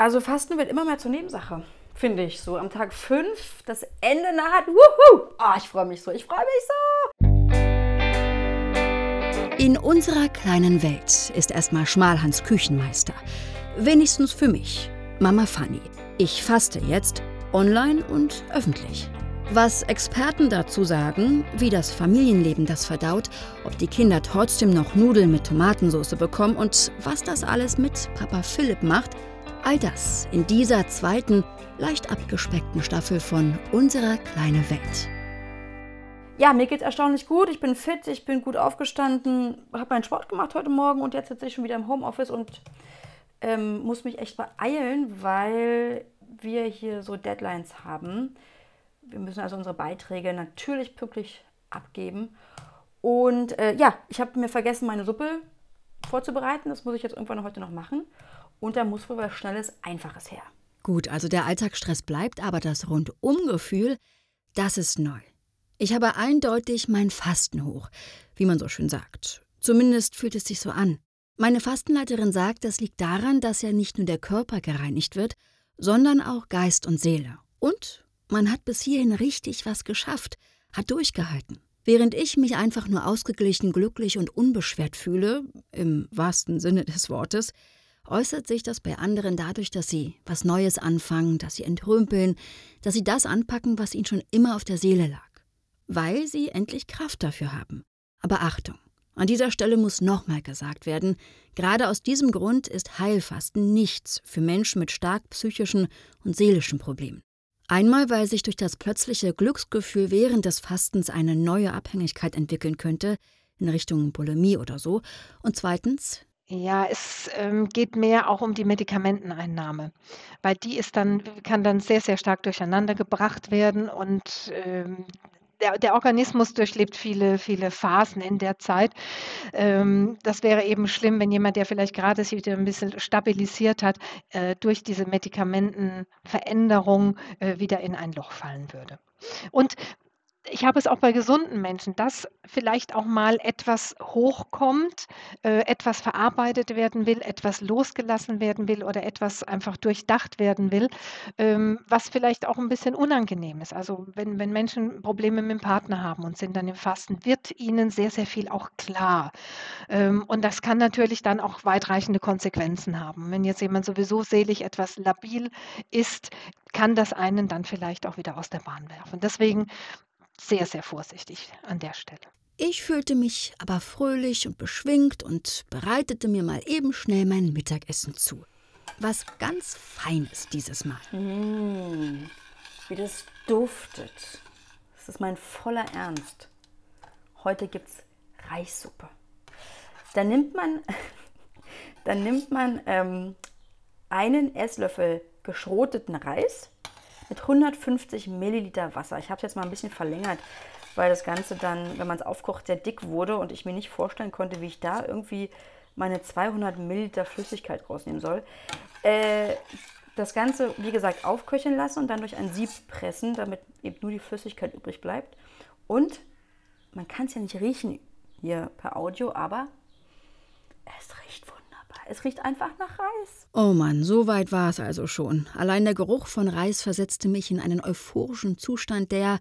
Also Fasten wird immer mehr zur Nebensache, finde ich. So am Tag 5, das Ende naht. Wuhu! Oh, ich freue mich so, ich freue mich so. In unserer kleinen Welt ist erstmal Schmalhans Küchenmeister. Wenigstens für mich, Mama Fanny. Ich faste jetzt, online und öffentlich. Was Experten dazu sagen, wie das Familienleben das verdaut, ob die Kinder trotzdem noch Nudeln mit Tomatensauce bekommen und was das alles mit Papa Philipp macht, all das in dieser zweiten, leicht abgespeckten Staffel von Unserer kleine Welt. Ja, mir geht's erstaunlich gut. Ich bin fit, ich bin gut aufgestanden, habe meinen Sport gemacht heute Morgen und jetzt sitze ich schon wieder im Homeoffice und ähm, muss mich echt beeilen, weil wir hier so Deadlines haben. Wir müssen also unsere Beiträge natürlich pünktlich abgeben. Und äh, ja, ich habe mir vergessen, meine Suppe vorzubereiten. Das muss ich jetzt irgendwann heute noch machen. Und da muss wohl was Schnelles, Einfaches her. Gut, also der Alltagsstress bleibt, aber das Rundumgefühl, das ist neu. Ich habe eindeutig mein Fasten hoch, wie man so schön sagt. Zumindest fühlt es sich so an. Meine Fastenleiterin sagt, das liegt daran, dass ja nicht nur der Körper gereinigt wird, sondern auch Geist und Seele. Und man hat bis hierhin richtig was geschafft, hat durchgehalten. Während ich mich einfach nur ausgeglichen, glücklich und unbeschwert fühle, im wahrsten Sinne des Wortes, äußert sich das bei anderen dadurch, dass sie was Neues anfangen, dass sie entrümpeln, dass sie das anpacken, was ihnen schon immer auf der Seele lag. Weil sie endlich Kraft dafür haben. Aber Achtung, an dieser Stelle muss nochmal gesagt werden, gerade aus diesem Grund ist Heilfasten nichts für Menschen mit stark psychischen und seelischen Problemen. Einmal, weil sich durch das plötzliche Glücksgefühl während des Fastens eine neue Abhängigkeit entwickeln könnte, in Richtung Bulimie oder so. Und zweitens. Ja, es ähm, geht mehr auch um die Medikamenteneinnahme, weil die ist dann, kann dann sehr, sehr stark durcheinander gebracht werden und ähm, der, der, Organismus durchlebt viele, viele Phasen in der Zeit. Ähm, das wäre eben schlimm, wenn jemand, der vielleicht gerade sich wieder ein bisschen stabilisiert hat, äh, durch diese Medikamentenveränderung äh, wieder in ein Loch fallen würde. Und ich habe es auch bei gesunden Menschen, dass vielleicht auch mal etwas hochkommt, äh, etwas verarbeitet werden will, etwas losgelassen werden will oder etwas einfach durchdacht werden will, ähm, was vielleicht auch ein bisschen unangenehm ist. Also wenn, wenn Menschen Probleme mit dem Partner haben und sind dann im Fasten, wird ihnen sehr, sehr viel auch klar. Ähm, und das kann natürlich dann auch weitreichende Konsequenzen haben. Wenn jetzt jemand sowieso selig etwas labil ist, kann das einen dann vielleicht auch wieder aus der Bahn werfen. Deswegen sehr, sehr vorsichtig an der Stelle. Ich fühlte mich aber fröhlich und beschwingt und bereitete mir mal eben schnell mein Mittagessen zu. Was ganz Feines dieses Mal. Mmh, wie das duftet. Das ist mein voller Ernst. Heute gibt's Reissuppe. Da nimmt man, dann nimmt man ähm, einen Esslöffel geschroteten Reis, mit 150 Milliliter Wasser. Ich habe es jetzt mal ein bisschen verlängert, weil das Ganze dann, wenn man es aufkocht, sehr dick wurde und ich mir nicht vorstellen konnte, wie ich da irgendwie meine 200 Milliliter Flüssigkeit rausnehmen soll. Äh, das Ganze, wie gesagt, aufköcheln lassen und dann durch ein Sieb pressen, damit eben nur die Flüssigkeit übrig bleibt. Und man kann es ja nicht riechen hier per Audio, aber es riecht. Es riecht einfach nach Reis. Oh Mann, so weit war es also schon. Allein der Geruch von Reis versetzte mich in einen euphorischen Zustand, der,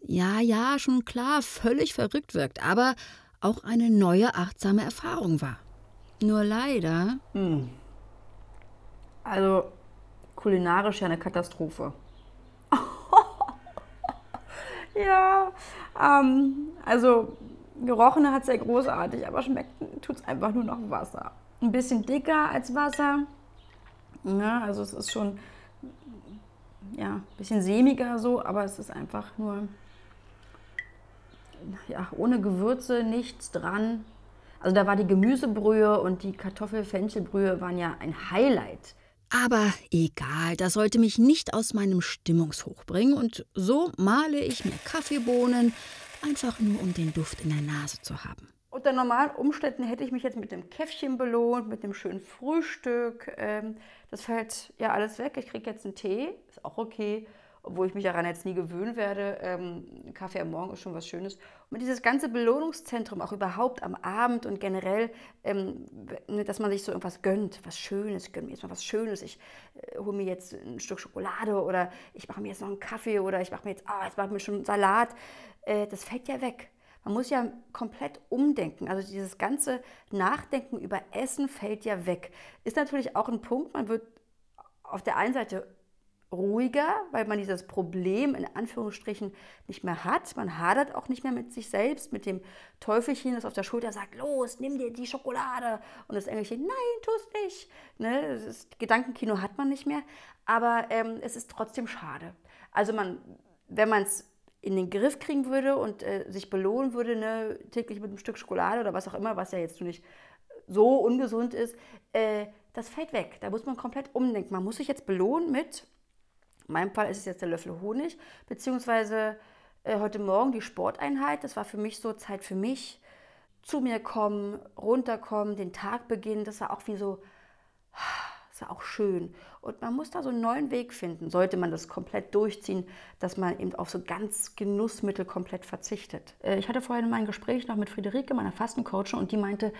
ja, ja, schon klar, völlig verrückt wirkt, aber auch eine neue achtsame Erfahrung war. Nur leider. Hm. Also kulinarisch ja eine Katastrophe. ja, ähm, also gerochen hat es sehr großartig, aber schmeckt tut es einfach nur noch Wasser ein bisschen dicker als Wasser. Ja, also es ist schon ja, ein bisschen sämiger so, aber es ist einfach nur ja, ohne Gewürze, nichts dran. Also da war die Gemüsebrühe und die Kartoffel-Fenchelbrühe waren ja ein Highlight. Aber egal, das sollte mich nicht aus meinem Stimmungshoch bringen und so male ich mir Kaffeebohnen, einfach nur um den Duft in der Nase zu haben. Unter normalen Umständen hätte ich mich jetzt mit dem Käffchen belohnt, mit dem schönen Frühstück. Ähm, das fällt ja alles weg. Ich kriege jetzt einen Tee, ist auch okay. obwohl ich mich daran jetzt nie gewöhnen werde. Ähm, Kaffee am Morgen ist schon was Schönes. Und dieses ganze Belohnungszentrum, auch überhaupt am Abend und generell, ähm, ne, dass man sich so irgendwas gönnt, was Schönes, gönnt mir jetzt mal was Schönes. Ich äh, hole mir jetzt ein Stück Schokolade oder ich mache mir jetzt noch einen Kaffee oder ich mache mir jetzt, ah, jetzt mache ich mir schon einen Salat. Äh, das fällt ja weg. Man muss ja komplett umdenken. Also dieses ganze Nachdenken über Essen fällt ja weg. Ist natürlich auch ein Punkt, man wird auf der einen Seite ruhiger, weil man dieses Problem in Anführungsstrichen nicht mehr hat. Man hadert auch nicht mehr mit sich selbst, mit dem Teufelchen, das auf der Schulter sagt, los, nimm dir die Schokolade. Und das Engelchen, nein, tu's nicht. Ne? Das Gedankenkino hat man nicht mehr. Aber ähm, es ist trotzdem schade. Also man, wenn man es in den Griff kriegen würde und äh, sich belohnen würde, ne, täglich mit einem Stück Schokolade oder was auch immer, was ja jetzt nicht so ungesund ist, äh, das fällt weg. Da muss man komplett umdenken. Man muss sich jetzt belohnen mit, in meinem Fall ist es jetzt der Löffel Honig, beziehungsweise äh, heute Morgen die Sporteinheit. Das war für mich so Zeit für mich. Zu mir kommen, runterkommen, den Tag beginnen. Das war auch wie so, das war auch schön. Und man muss da so einen neuen Weg finden, sollte man das komplett durchziehen, dass man eben auf so ganz Genussmittel komplett verzichtet. Äh, ich hatte vorhin mein Gespräch noch mit Friederike, meiner Fastencoachin, und die meinte,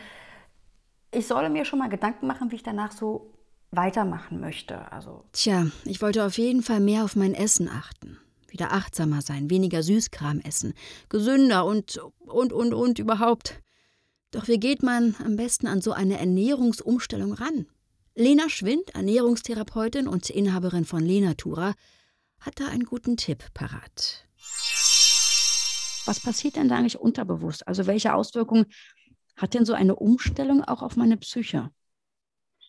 ich solle mir schon mal Gedanken machen, wie ich danach so weitermachen möchte. Also Tja, ich wollte auf jeden Fall mehr auf mein Essen achten. Wieder achtsamer sein, weniger Süßkram essen, gesünder und, und, und, und überhaupt. Doch wie geht man am besten an so eine Ernährungsumstellung ran? Lena Schwind, Ernährungstherapeutin und Inhaberin von Lenatura, hat da einen guten Tipp parat. Was passiert denn da eigentlich unterbewusst? Also welche Auswirkungen hat denn so eine Umstellung auch auf meine Psyche?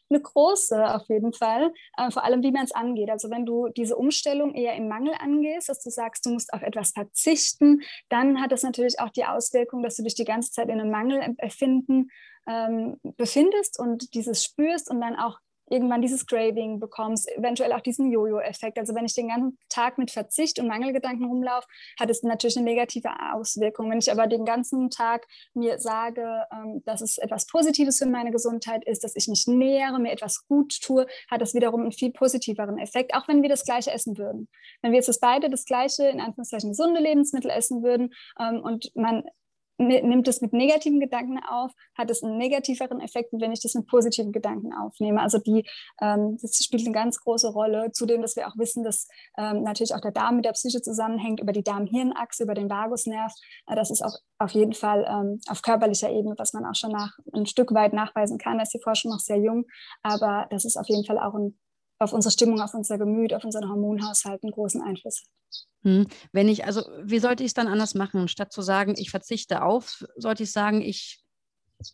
eine große auf jeden Fall, äh, vor allem wie man es angeht. Also wenn du diese Umstellung eher im Mangel angehst, dass du sagst, du musst auf etwas verzichten, dann hat das natürlich auch die Auswirkung, dass du dich die ganze Zeit in einem Mangelempfinden ähm, befindest und dieses spürst und dann auch irgendwann dieses Craving bekommst, eventuell auch diesen Jojo-Effekt. Also wenn ich den ganzen Tag mit Verzicht und Mangelgedanken rumlaufe, hat es natürlich eine negative Auswirkung. Wenn ich aber den ganzen Tag mir sage, ähm, dass es etwas Positives für meine Gesundheit ist, dass ich mich nähere, mir etwas gut tue, hat das wiederum einen viel positiveren Effekt, auch wenn wir das Gleiche essen würden. Wenn wir jetzt beide das Gleiche, in Anführungszeichen gesunde Lebensmittel essen würden ähm, und man nimmt es mit negativen Gedanken auf, hat es einen negativeren Effekt, wenn ich das mit positiven Gedanken aufnehme. Also die, ähm, das spielt eine ganz große Rolle. Zudem, dass wir auch wissen, dass ähm, natürlich auch der Darm mit der Psyche zusammenhängt, über die Darm-Hirn-Achse, über den Vagusnerv. Äh, das ist auch auf jeden Fall ähm, auf körperlicher Ebene, was man auch schon nach, ein Stück weit nachweisen kann. Da ist die Forschung noch sehr jung, aber das ist auf jeden Fall auch ein, auf unsere Stimmung, auf unser Gemüt, auf unseren Hormonhaushalt einen großen Einfluss hat. Hm. Wenn ich, also wie sollte ich es dann anders machen? Statt zu sagen, ich verzichte auf, sollte ich sagen, ich.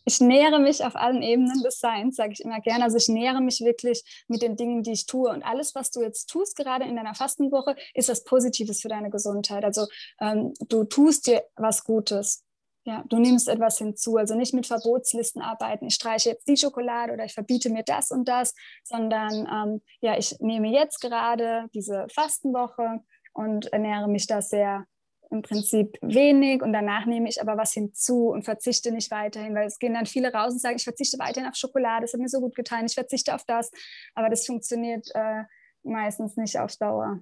Ich nähere mich auf allen Ebenen des Seins, sage ich immer gerne. Also ich nähere mich wirklich mit den Dingen, die ich tue. Und alles, was du jetzt tust, gerade in deiner Fastenwoche, ist was Positives für deine Gesundheit. Also ähm, du tust dir was Gutes. Ja, du nimmst etwas hinzu, also nicht mit Verbotslisten arbeiten. Ich streiche jetzt die Schokolade oder ich verbiete mir das und das, sondern ähm, ja, ich nehme jetzt gerade diese Fastenwoche und ernähre mich da sehr im Prinzip wenig und danach nehme ich aber was hinzu und verzichte nicht weiterhin, weil es gehen dann viele raus und sagen, ich verzichte weiterhin auf Schokolade, das hat mir so gut getan, ich verzichte auf das, aber das funktioniert äh, meistens nicht auf Dauer.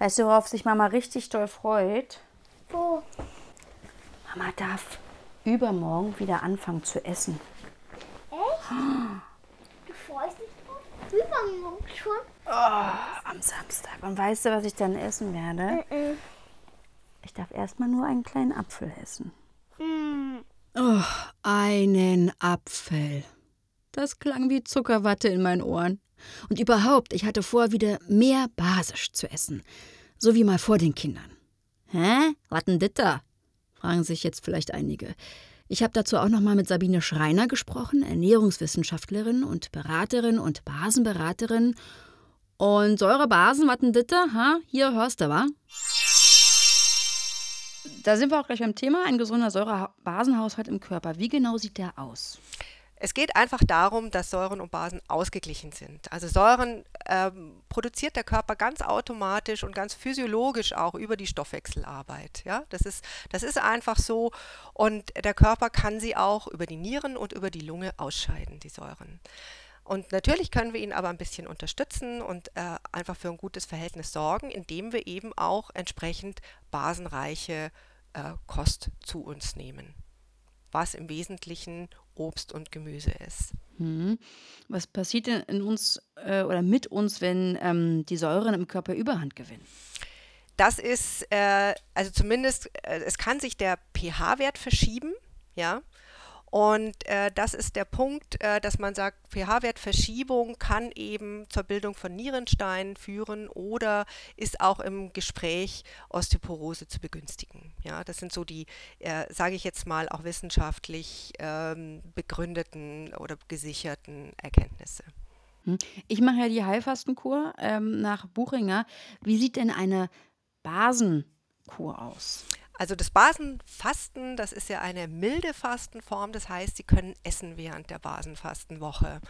Weißt du, worauf sich Mama richtig doll freut? Wo? Mama darf übermorgen wieder anfangen zu essen. Echt? Du freust dich drauf? Übermorgen schon? Oh, am Samstag. Und weißt du, was ich dann essen werde? Mm Ich darf erstmal nur einen kleinen Apfel essen. -mm. Oh, einen Apfel. Das klang wie Zuckerwatte in meinen Ohren. Und überhaupt, ich hatte vor, wieder mehr basisch zu essen. So wie mal vor den Kindern. Hä? Was denn das da? Fragen sich jetzt vielleicht einige. Ich habe dazu auch noch mal mit Sabine Schreiner gesprochen, Ernährungswissenschaftlerin und Beraterin und Basenberaterin. Und Säurebasen, was denn da? Ha? Hier hörst du, wa? Da sind wir auch gleich beim Thema. Ein gesunder Säurebasenhaushalt im Körper. Wie genau sieht der aus? Es geht einfach darum, dass Säuren und Basen ausgeglichen sind. Also Säuren ähm, produziert der Körper ganz automatisch und ganz physiologisch auch über die Stoffwechselarbeit. Ja? Das, ist, das ist einfach so und der Körper kann sie auch über die Nieren und über die Lunge ausscheiden, die Säuren. Und natürlich können wir ihn aber ein bisschen unterstützen und äh, einfach für ein gutes Verhältnis sorgen, indem wir eben auch entsprechend basenreiche äh, Kost zu uns nehmen, was im Wesentlichen Obst und Gemüse ist. Hm. Was passiert denn in uns äh, oder mit uns, wenn ähm, die Säuren im Körper Überhand gewinnen? Das ist, äh, also zumindest, äh, es kann sich der pH-Wert verschieben, ja. Und äh, das ist der Punkt, äh, dass man sagt, pH-Wertverschiebung kann eben zur Bildung von Nierensteinen führen oder ist auch im Gespräch Osteoporose zu begünstigen. Ja, das sind so die, äh, sage ich jetzt mal, auch wissenschaftlich ähm, begründeten oder gesicherten Erkenntnisse. Hm. Ich mache ja die Heilfastenkur ähm, nach Buchinger. Wie sieht denn eine Basenkur aus? Also das Basenfasten, das ist ja eine milde Fastenform, das heißt, Sie können essen während der Basenfastenwoche.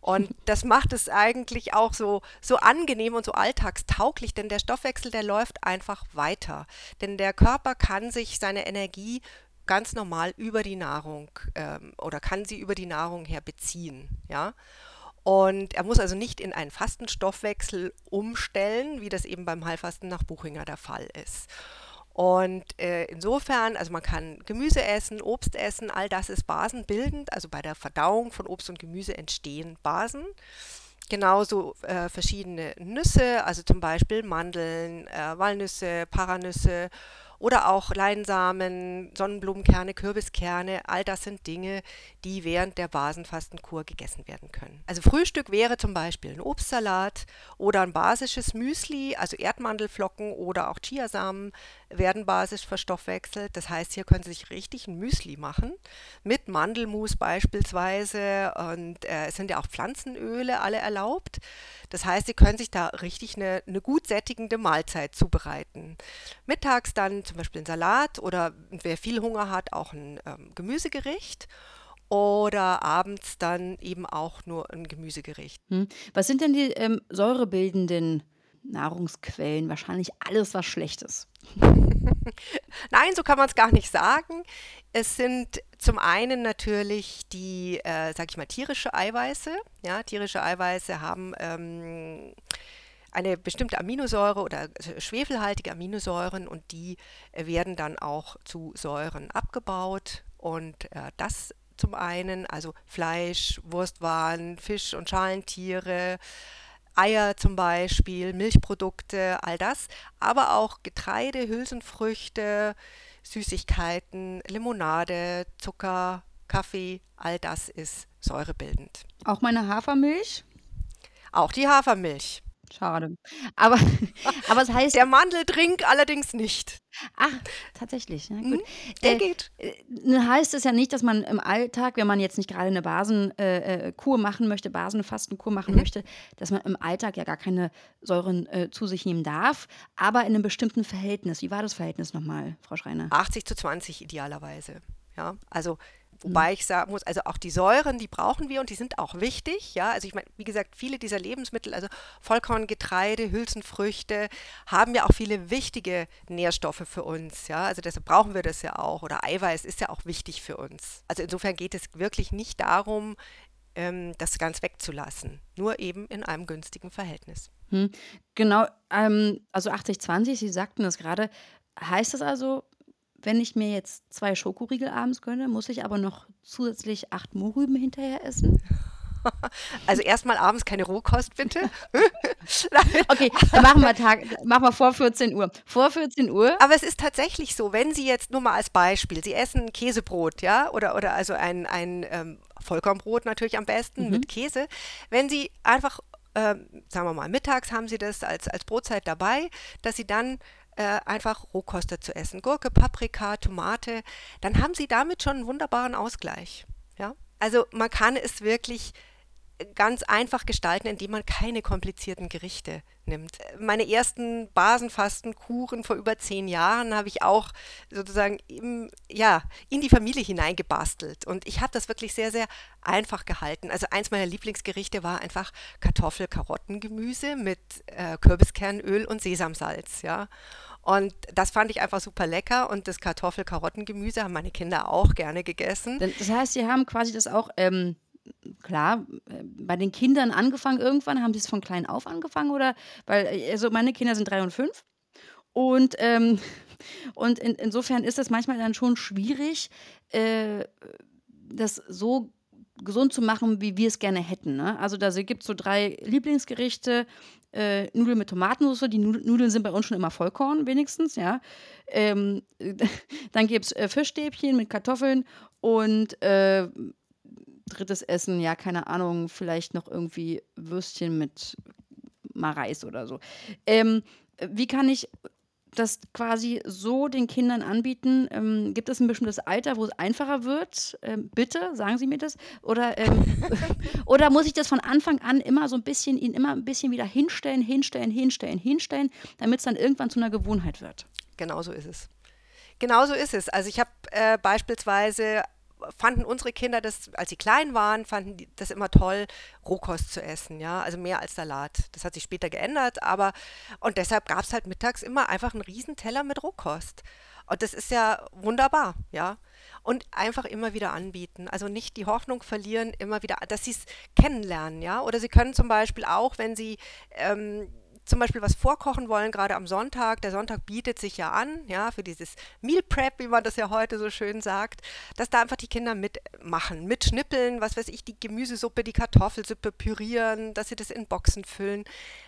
Und das macht es eigentlich auch so, so angenehm und so alltagstauglich, denn der Stoffwechsel, der läuft einfach weiter. Denn der Körper kann sich seine Energie ganz normal über die Nahrung ähm, oder kann sie über die Nahrung her beziehen. Ja? Und er muss also nicht in einen Fastenstoffwechsel umstellen, wie das eben beim Heilfasten nach Buchinger der Fall ist. Und äh, insofern, also man kann Gemüse essen, Obst essen, all das ist basenbildend. Also bei der Verdauung von Obst und Gemüse entstehen Basen. Genauso äh, verschiedene Nüsse, also zum Beispiel Mandeln, äh, Walnüsse, Paranüsse oder auch Leinsamen, Sonnenblumenkerne, Kürbiskerne, all das sind Dinge, die während der Basenfastenkur gegessen werden können. Also Frühstück wäre zum Beispiel ein Obstsalat oder ein basisches Müsli, also Erdmandelflocken oder auch Chiasamen werden basisch verstoffwechselt. Das heißt, hier können Sie sich richtig ein Müsli machen mit Mandelmus beispielsweise und äh, es sind ja auch Pflanzenöle alle erlaubt. Das heißt, Sie können sich da richtig eine, eine gut sättigende Mahlzeit zubereiten. Mittags dann zum Beispiel ein Salat oder wer viel Hunger hat, auch ein ähm, Gemüsegericht oder abends dann eben auch nur ein Gemüsegericht. Hm. Was sind denn die ähm, säurebildenden Nahrungsquellen? Wahrscheinlich alles was Schlechtes. Nein, so kann man es gar nicht sagen. Es sind zum einen natürlich die, äh, sag ich mal, tierische Eiweiße. Ja, tierische Eiweiße haben ähm, eine bestimmte Aminosäure oder schwefelhaltige Aminosäuren und die äh, werden dann auch zu Säuren abgebaut und äh, das zum einen, also Fleisch, Wurstwaren, Fisch- und Schalentiere, Eier zum Beispiel, Milchprodukte, all das, aber auch Getreide, Hülsenfrüchte, Süßigkeiten, Limonade, Zucker, Kaffee, all das ist säurebildend. Auch meine Hafermilch? Auch die Hafermilch. Schade. Aber, aber es heißt. Der Mandeldrink allerdings nicht. Ach, tatsächlich. Ja, gut. Hm, der Äh, geht. äh, heißt es ja nicht, dass man im Alltag, wenn man jetzt nicht gerade eine Basenkur äh, äh, machen möchte, Basenfastenkur machen Mhm. möchte, dass man im Alltag ja gar keine Säuren äh, zu sich nehmen darf, aber in einem bestimmten Verhältnis. Wie war das Verhältnis nochmal, Frau Schreiner? 80 zu 20 idealerweise. Ja, also wobei ich sagen muss, also auch die Säuren, die brauchen wir und die sind auch wichtig. Ja, also ich meine, wie gesagt, viele dieser Lebensmittel, also Vollkorn, Getreide, Hülsenfrüchte, haben ja auch viele wichtige Nährstoffe für uns. Ja, also deshalb brauchen wir das ja auch. Oder Eiweiß ist ja auch wichtig für uns. Also insofern geht es wirklich nicht darum, ähm, das ganz wegzulassen, nur eben in einem günstigen Verhältnis. Hm. Genau, ähm, also 80-20, Sie sagten das gerade. Heißt das also, wenn ich mir jetzt zwei Schokoriegel abends gönne, muss ich aber noch zusätzlich acht Mohrrüben hinterher essen? Also erstmal abends keine Rohkost, bitte. Okay, dann machen wir, Tag, machen wir vor 14 Uhr. Vor 14 Uhr? Aber es ist tatsächlich so, wenn Sie jetzt nur mal als Beispiel, Sie essen Käsebrot, ja, oder, oder also ein, ein ähm, Vollkornbrot natürlich am besten Mhm. mit Käse. Wenn Sie einfach, ähm, sagen wir mal, mittags haben Sie das als, als Brotzeit dabei, dass Sie dann äh, einfach Rohkost dazu essen. Gurke, Paprika, Tomate, dann haben Sie damit schon einen wunderbaren Ausgleich. Ja? Also man kann es wirklich ganz einfach gestalten, indem man keine komplizierten Gerichte nimmt. Meine ersten Basenfastenkuren vor über zehn Jahren habe ich auch sozusagen im, ja, in die Familie hineingebastelt. Und ich habe das wirklich sehr, sehr einfach gehalten. Also eins meiner Lieblingsgerichte war einfach Kartoffel, Karotten, Gemüse mit äh, Kürbiskernöl und Sesamsalz. Ja. Und das fand ich einfach super lecker. Und das Kartoffel-Karottengemüse haben meine Kinder auch gerne gegessen. Das heißt, Sie haben quasi das auch ähm, klar, äh, bei den Kindern angefangen irgendwann, haben sie es von klein auf angefangen oder, weil, äh, also meine Kinder sind drei und fünf und, ähm, und in, insofern ist es manchmal dann schon schwierig, äh, das so gesund zu machen, wie wir es gerne hätten. Ne? Also da gibt es so drei Lieblingsgerichte. Äh, Nudeln mit Tomatensauce. Die Nudeln sind bei uns schon immer Vollkorn, wenigstens, ja. Ähm, dann gibt es äh, Fischstäbchen mit Kartoffeln und äh, drittes Essen, ja, keine Ahnung, vielleicht noch irgendwie Würstchen mit mal Reis oder so. Ähm, wie kann ich das quasi so den Kindern anbieten? Ähm, gibt es ein bestimmtes Alter, wo es einfacher wird? Ähm, bitte, sagen Sie mir das. Oder, ähm, oder muss ich das von Anfang an immer so ein bisschen, ihnen immer ein bisschen wieder hinstellen, hinstellen, hinstellen, hinstellen, damit es dann irgendwann zu einer Gewohnheit wird? Genau so ist es. Genau so ist es. Also ich habe äh, beispielsweise fanden unsere Kinder das, als sie klein waren, fanden die das immer toll, Rohkost zu essen, ja, also mehr als Salat. Das hat sich später geändert, aber und deshalb gab es halt mittags immer einfach einen Riesenteller mit Rohkost. Und das ist ja wunderbar, ja. Und einfach immer wieder anbieten. Also nicht die Hoffnung verlieren, immer wieder, dass sie es kennenlernen, ja. Oder sie können zum Beispiel auch, wenn sie ähm, zum Beispiel was vorkochen wollen, gerade am Sonntag, der Sonntag bietet sich ja an, ja, für dieses Meal Prep, wie man das ja heute so schön sagt, dass da einfach die Kinder mitmachen, mitschnippeln, was weiß ich, die Gemüsesuppe, die Kartoffelsuppe pürieren, dass sie das in Boxen füllen.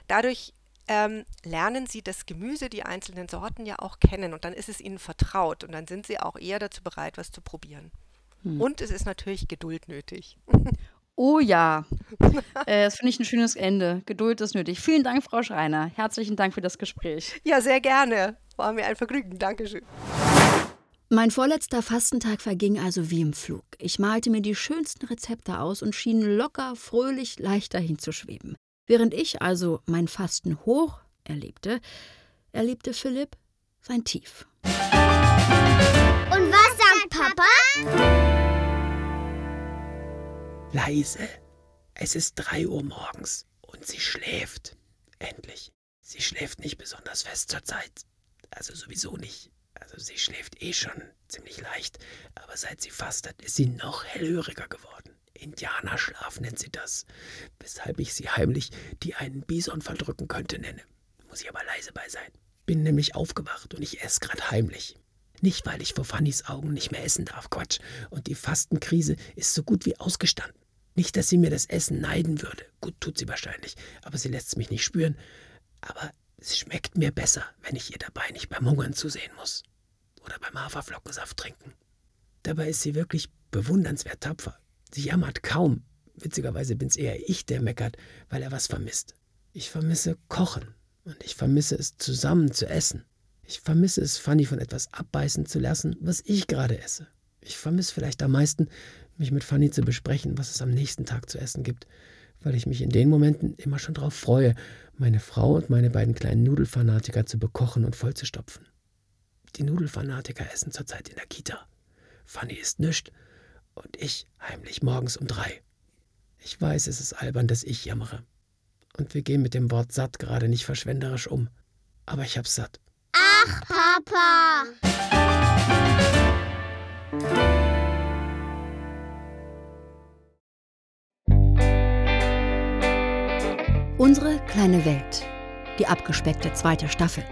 Dadurch ähm, lernen sie das Gemüse, die einzelnen Sorten ja auch kennen und dann ist es ihnen vertraut und dann sind sie auch eher dazu bereit, was zu probieren. Hm. Und es ist natürlich Geduld nötig. Oh ja, äh, das finde ich ein schönes Ende. Geduld ist nötig. Vielen Dank, Frau Schreiner. Herzlichen Dank für das Gespräch. Ja, sehr gerne. War mir ein Vergnügen. Dankeschön. Mein vorletzter Fastentag verging also wie im Flug. Ich malte mir die schönsten Rezepte aus und schien locker, fröhlich, leicht dahin zu schweben. Während ich also mein Fasten hoch erlebte, erlebte Philipp sein Tief. Und was sagt Papa? Leise. Es ist drei Uhr morgens und sie schläft. Endlich. Sie schläft nicht besonders fest zur Zeit. Also sowieso nicht. Also sie schläft eh schon ziemlich leicht, aber seit sie fastet, ist sie noch hellhöriger geworden. Indianerschlaf nennt sie das, weshalb ich sie heimlich die einen Bison verdrücken könnte nenne. Muss ich aber leise bei sein. Bin nämlich aufgewacht und ich esse grad heimlich. Nicht, weil ich vor Fannys Augen nicht mehr essen darf, Quatsch. Und die Fastenkrise ist so gut wie ausgestanden. Nicht, dass sie mir das Essen neiden würde. Gut, tut sie wahrscheinlich, aber sie lässt es mich nicht spüren. Aber es schmeckt mir besser, wenn ich ihr dabei nicht beim Hungern zusehen muss. Oder beim Haferflockensaft trinken. Dabei ist sie wirklich bewundernswert tapfer. Sie jammert kaum. Witzigerweise bin es eher ich, der meckert, weil er was vermisst. Ich vermisse Kochen und ich vermisse es zusammen zu essen. Ich vermisse es, Fanny von etwas abbeißen zu lassen, was ich gerade esse. Ich vermisse vielleicht am meisten, mich mit Fanny zu besprechen, was es am nächsten Tag zu essen gibt, weil ich mich in den Momenten immer schon darauf freue, meine Frau und meine beiden kleinen Nudelfanatiker zu bekochen und vollzustopfen. Die Nudelfanatiker essen zurzeit in der Kita. Fanny isst nischt und ich heimlich morgens um drei. Ich weiß, es ist albern, dass ich jammere. Und wir gehen mit dem Wort satt gerade nicht verschwenderisch um. Aber ich hab's satt. Ach, Papa! Unsere kleine Welt. Die abgespeckte zweite Staffel.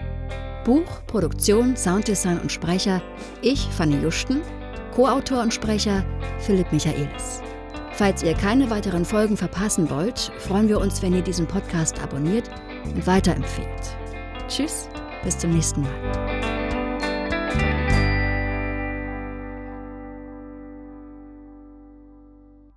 Buch, Produktion, Sounddesign und Sprecher ich, Fanny Juschten, Co-Autor und Sprecher Philipp Michaelis. Falls ihr keine weiteren Folgen verpassen wollt, freuen wir uns, wenn ihr diesen Podcast abonniert und weiterempfehlt. Tschüss, bis zum nächsten Mal.